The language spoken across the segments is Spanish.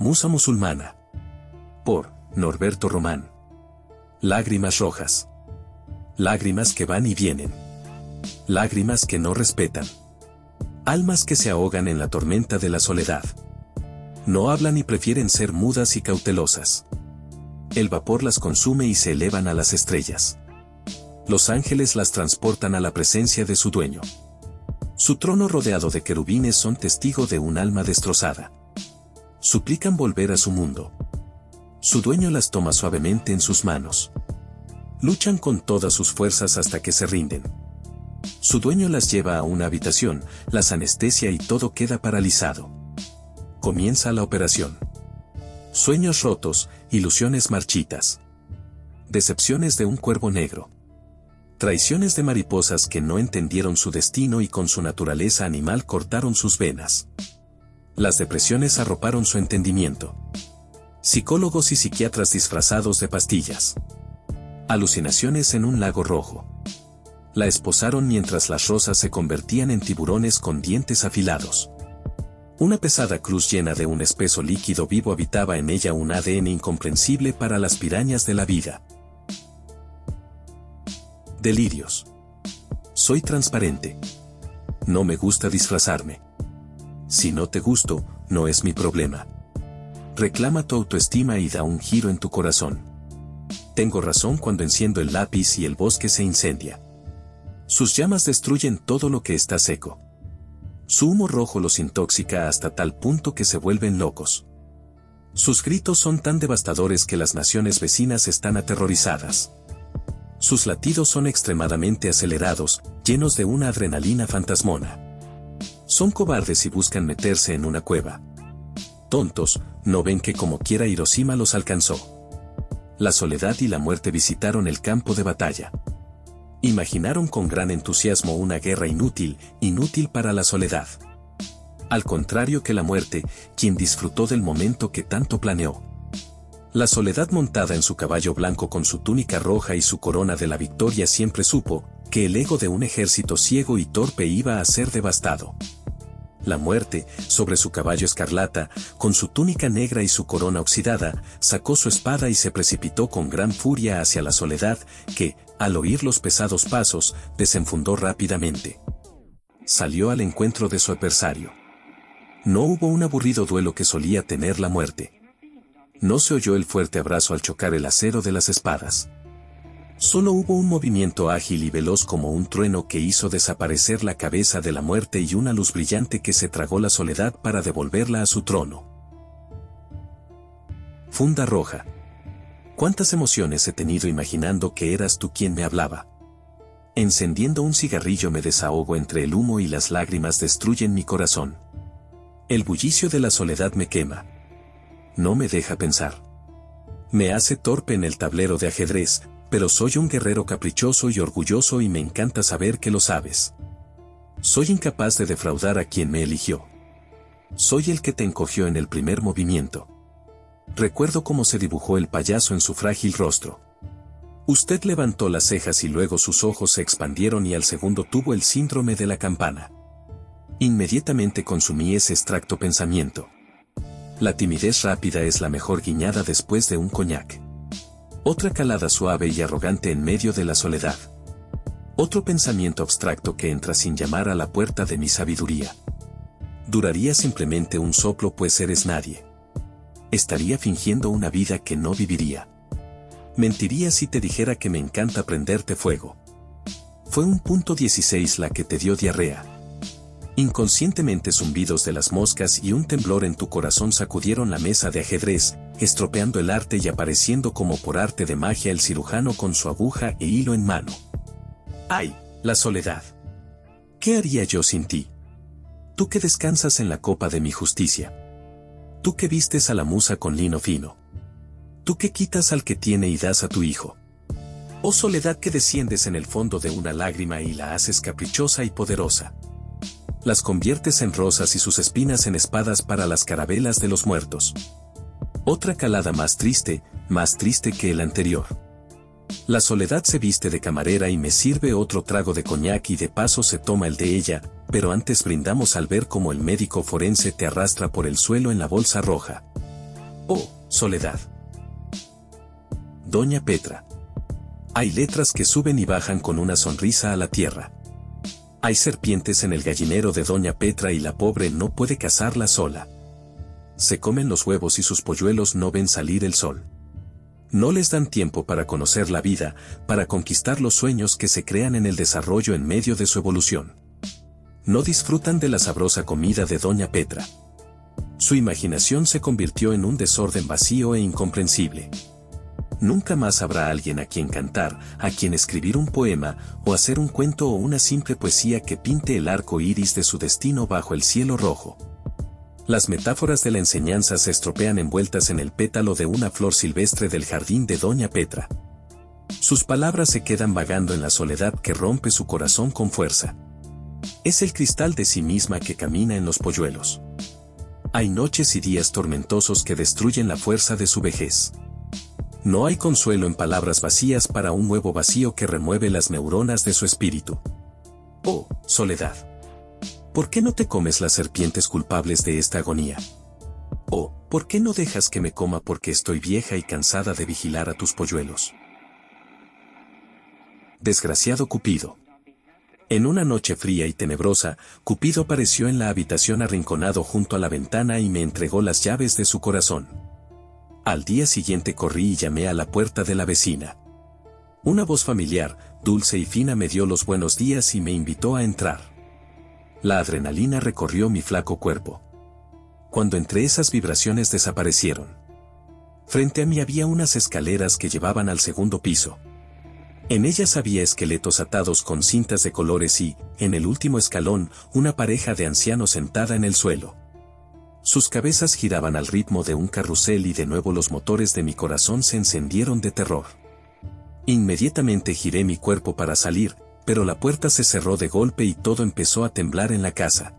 Musa musulmana. Por Norberto Román. Lágrimas rojas. Lágrimas que van y vienen. Lágrimas que no respetan. Almas que se ahogan en la tormenta de la soledad. No hablan y prefieren ser mudas y cautelosas. El vapor las consume y se elevan a las estrellas. Los ángeles las transportan a la presencia de su dueño. Su trono rodeado de querubines son testigo de un alma destrozada. Suplican volver a su mundo. Su dueño las toma suavemente en sus manos. Luchan con todas sus fuerzas hasta que se rinden. Su dueño las lleva a una habitación, las anestesia y todo queda paralizado. Comienza la operación. Sueños rotos, ilusiones marchitas. Decepciones de un cuervo negro. Traiciones de mariposas que no entendieron su destino y con su naturaleza animal cortaron sus venas. Las depresiones arroparon su entendimiento. Psicólogos y psiquiatras disfrazados de pastillas. Alucinaciones en un lago rojo. La esposaron mientras las rosas se convertían en tiburones con dientes afilados. Una pesada cruz llena de un espeso líquido vivo habitaba en ella un ADN incomprensible para las pirañas de la vida. Delirios. Soy transparente. No me gusta disfrazarme. Si no te gusto, no es mi problema. Reclama tu autoestima y da un giro en tu corazón. Tengo razón cuando enciendo el lápiz y el bosque se incendia. Sus llamas destruyen todo lo que está seco. Su humo rojo los intoxica hasta tal punto que se vuelven locos. Sus gritos son tan devastadores que las naciones vecinas están aterrorizadas. Sus latidos son extremadamente acelerados, llenos de una adrenalina fantasmona. Son cobardes y buscan meterse en una cueva. Tontos, no ven que como quiera Hiroshima los alcanzó. La soledad y la muerte visitaron el campo de batalla. Imaginaron con gran entusiasmo una guerra inútil, inútil para la soledad. Al contrario que la muerte, quien disfrutó del momento que tanto planeó. La soledad montada en su caballo blanco con su túnica roja y su corona de la victoria siempre supo, que el ego de un ejército ciego y torpe iba a ser devastado la muerte, sobre su caballo escarlata, con su túnica negra y su corona oxidada, sacó su espada y se precipitó con gran furia hacia la soledad, que, al oír los pesados pasos, desenfundó rápidamente. Salió al encuentro de su adversario. No hubo un aburrido duelo que solía tener la muerte. No se oyó el fuerte abrazo al chocar el acero de las espadas. Solo hubo un movimiento ágil y veloz como un trueno que hizo desaparecer la cabeza de la muerte y una luz brillante que se tragó la soledad para devolverla a su trono. Funda roja. ¿Cuántas emociones he tenido imaginando que eras tú quien me hablaba? Encendiendo un cigarrillo me desahogo entre el humo y las lágrimas destruyen mi corazón. El bullicio de la soledad me quema. No me deja pensar. Me hace torpe en el tablero de ajedrez, pero soy un guerrero caprichoso y orgulloso y me encanta saber que lo sabes. Soy incapaz de defraudar a quien me eligió. Soy el que te encogió en el primer movimiento. Recuerdo cómo se dibujó el payaso en su frágil rostro. Usted levantó las cejas y luego sus ojos se expandieron y al segundo tuvo el síndrome de la campana. Inmediatamente consumí ese extracto pensamiento. La timidez rápida es la mejor guiñada después de un coñac. Otra calada suave y arrogante en medio de la soledad. Otro pensamiento abstracto que entra sin llamar a la puerta de mi sabiduría. Duraría simplemente un soplo pues eres nadie. Estaría fingiendo una vida que no viviría. Mentiría si te dijera que me encanta prenderte fuego. Fue un punto 16 la que te dio diarrea. Inconscientemente zumbidos de las moscas y un temblor en tu corazón sacudieron la mesa de ajedrez, estropeando el arte y apareciendo como por arte de magia el cirujano con su aguja e hilo en mano. ¡Ay, la soledad! ¿Qué haría yo sin ti? Tú que descansas en la copa de mi justicia. Tú que vistes a la musa con lino fino. Tú que quitas al que tiene y das a tu hijo. Oh soledad que desciendes en el fondo de una lágrima y la haces caprichosa y poderosa. Las conviertes en rosas y sus espinas en espadas para las carabelas de los muertos. Otra calada más triste, más triste que el anterior. La soledad se viste de camarera y me sirve otro trago de coñac y de paso se toma el de ella, pero antes brindamos al ver cómo el médico forense te arrastra por el suelo en la bolsa roja. Oh, soledad. Doña Petra. Hay letras que suben y bajan con una sonrisa a la tierra. Hay serpientes en el gallinero de Doña Petra y la pobre no puede cazarla sola. Se comen los huevos y sus polluelos no ven salir el sol. No les dan tiempo para conocer la vida, para conquistar los sueños que se crean en el desarrollo en medio de su evolución. No disfrutan de la sabrosa comida de Doña Petra. Su imaginación se convirtió en un desorden vacío e incomprensible. Nunca más habrá alguien a quien cantar, a quien escribir un poema, o hacer un cuento o una simple poesía que pinte el arco iris de su destino bajo el cielo rojo. Las metáforas de la enseñanza se estropean envueltas en el pétalo de una flor silvestre del jardín de Doña Petra. Sus palabras se quedan vagando en la soledad que rompe su corazón con fuerza. Es el cristal de sí misma que camina en los polluelos. Hay noches y días tormentosos que destruyen la fuerza de su vejez. No hay consuelo en palabras vacías para un nuevo vacío que remueve las neuronas de su espíritu. Oh, soledad. ¿Por qué no te comes las serpientes culpables de esta agonía? Oh, ¿por qué no dejas que me coma porque estoy vieja y cansada de vigilar a tus polluelos? Desgraciado Cupido. En una noche fría y tenebrosa, Cupido apareció en la habitación arrinconado junto a la ventana y me entregó las llaves de su corazón. Al día siguiente corrí y llamé a la puerta de la vecina. Una voz familiar, dulce y fina me dio los buenos días y me invitó a entrar. La adrenalina recorrió mi flaco cuerpo. Cuando entré esas vibraciones desaparecieron. Frente a mí había unas escaleras que llevaban al segundo piso. En ellas había esqueletos atados con cintas de colores y, en el último escalón, una pareja de ancianos sentada en el suelo. Sus cabezas giraban al ritmo de un carrusel y de nuevo los motores de mi corazón se encendieron de terror. Inmediatamente giré mi cuerpo para salir, pero la puerta se cerró de golpe y todo empezó a temblar en la casa.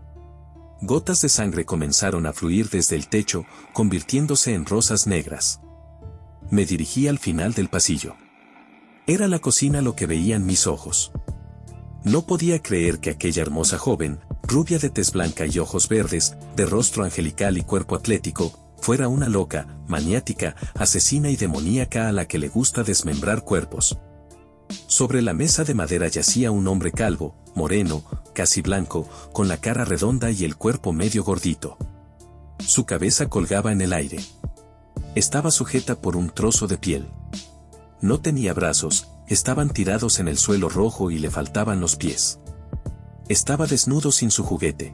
Gotas de sangre comenzaron a fluir desde el techo, convirtiéndose en rosas negras. Me dirigí al final del pasillo. Era la cocina lo que veían mis ojos. No podía creer que aquella hermosa joven, rubia de tez blanca y ojos verdes, de rostro angelical y cuerpo atlético, fuera una loca, maniática, asesina y demoníaca a la que le gusta desmembrar cuerpos. Sobre la mesa de madera yacía un hombre calvo, moreno, casi blanco, con la cara redonda y el cuerpo medio gordito. Su cabeza colgaba en el aire. Estaba sujeta por un trozo de piel. No tenía brazos, estaban tirados en el suelo rojo y le faltaban los pies. Estaba desnudo sin su juguete.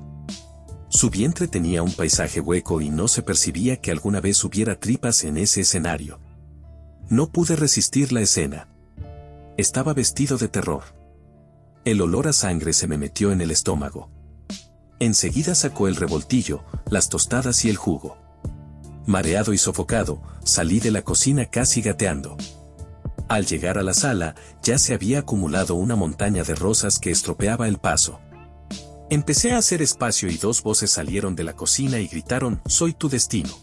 Su vientre tenía un paisaje hueco y no se percibía que alguna vez hubiera tripas en ese escenario. No pude resistir la escena. Estaba vestido de terror. El olor a sangre se me metió en el estómago. Enseguida sacó el revoltillo, las tostadas y el jugo. Mareado y sofocado, salí de la cocina casi gateando. Al llegar a la sala, ya se había acumulado una montaña de rosas que estropeaba el paso. Empecé a hacer espacio y dos voces salieron de la cocina y gritaron, soy tu destino.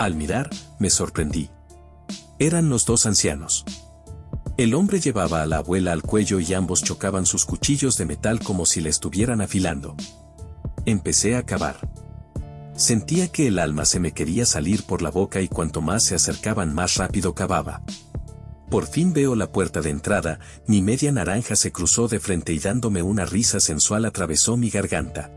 Al mirar, me sorprendí. Eran los dos ancianos. El hombre llevaba a la abuela al cuello y ambos chocaban sus cuchillos de metal como si le estuvieran afilando. Empecé a cavar. Sentía que el alma se me quería salir por la boca y cuanto más se acercaban más rápido cavaba. Por fin veo la puerta de entrada, mi media naranja se cruzó de frente y dándome una risa sensual atravesó mi garganta.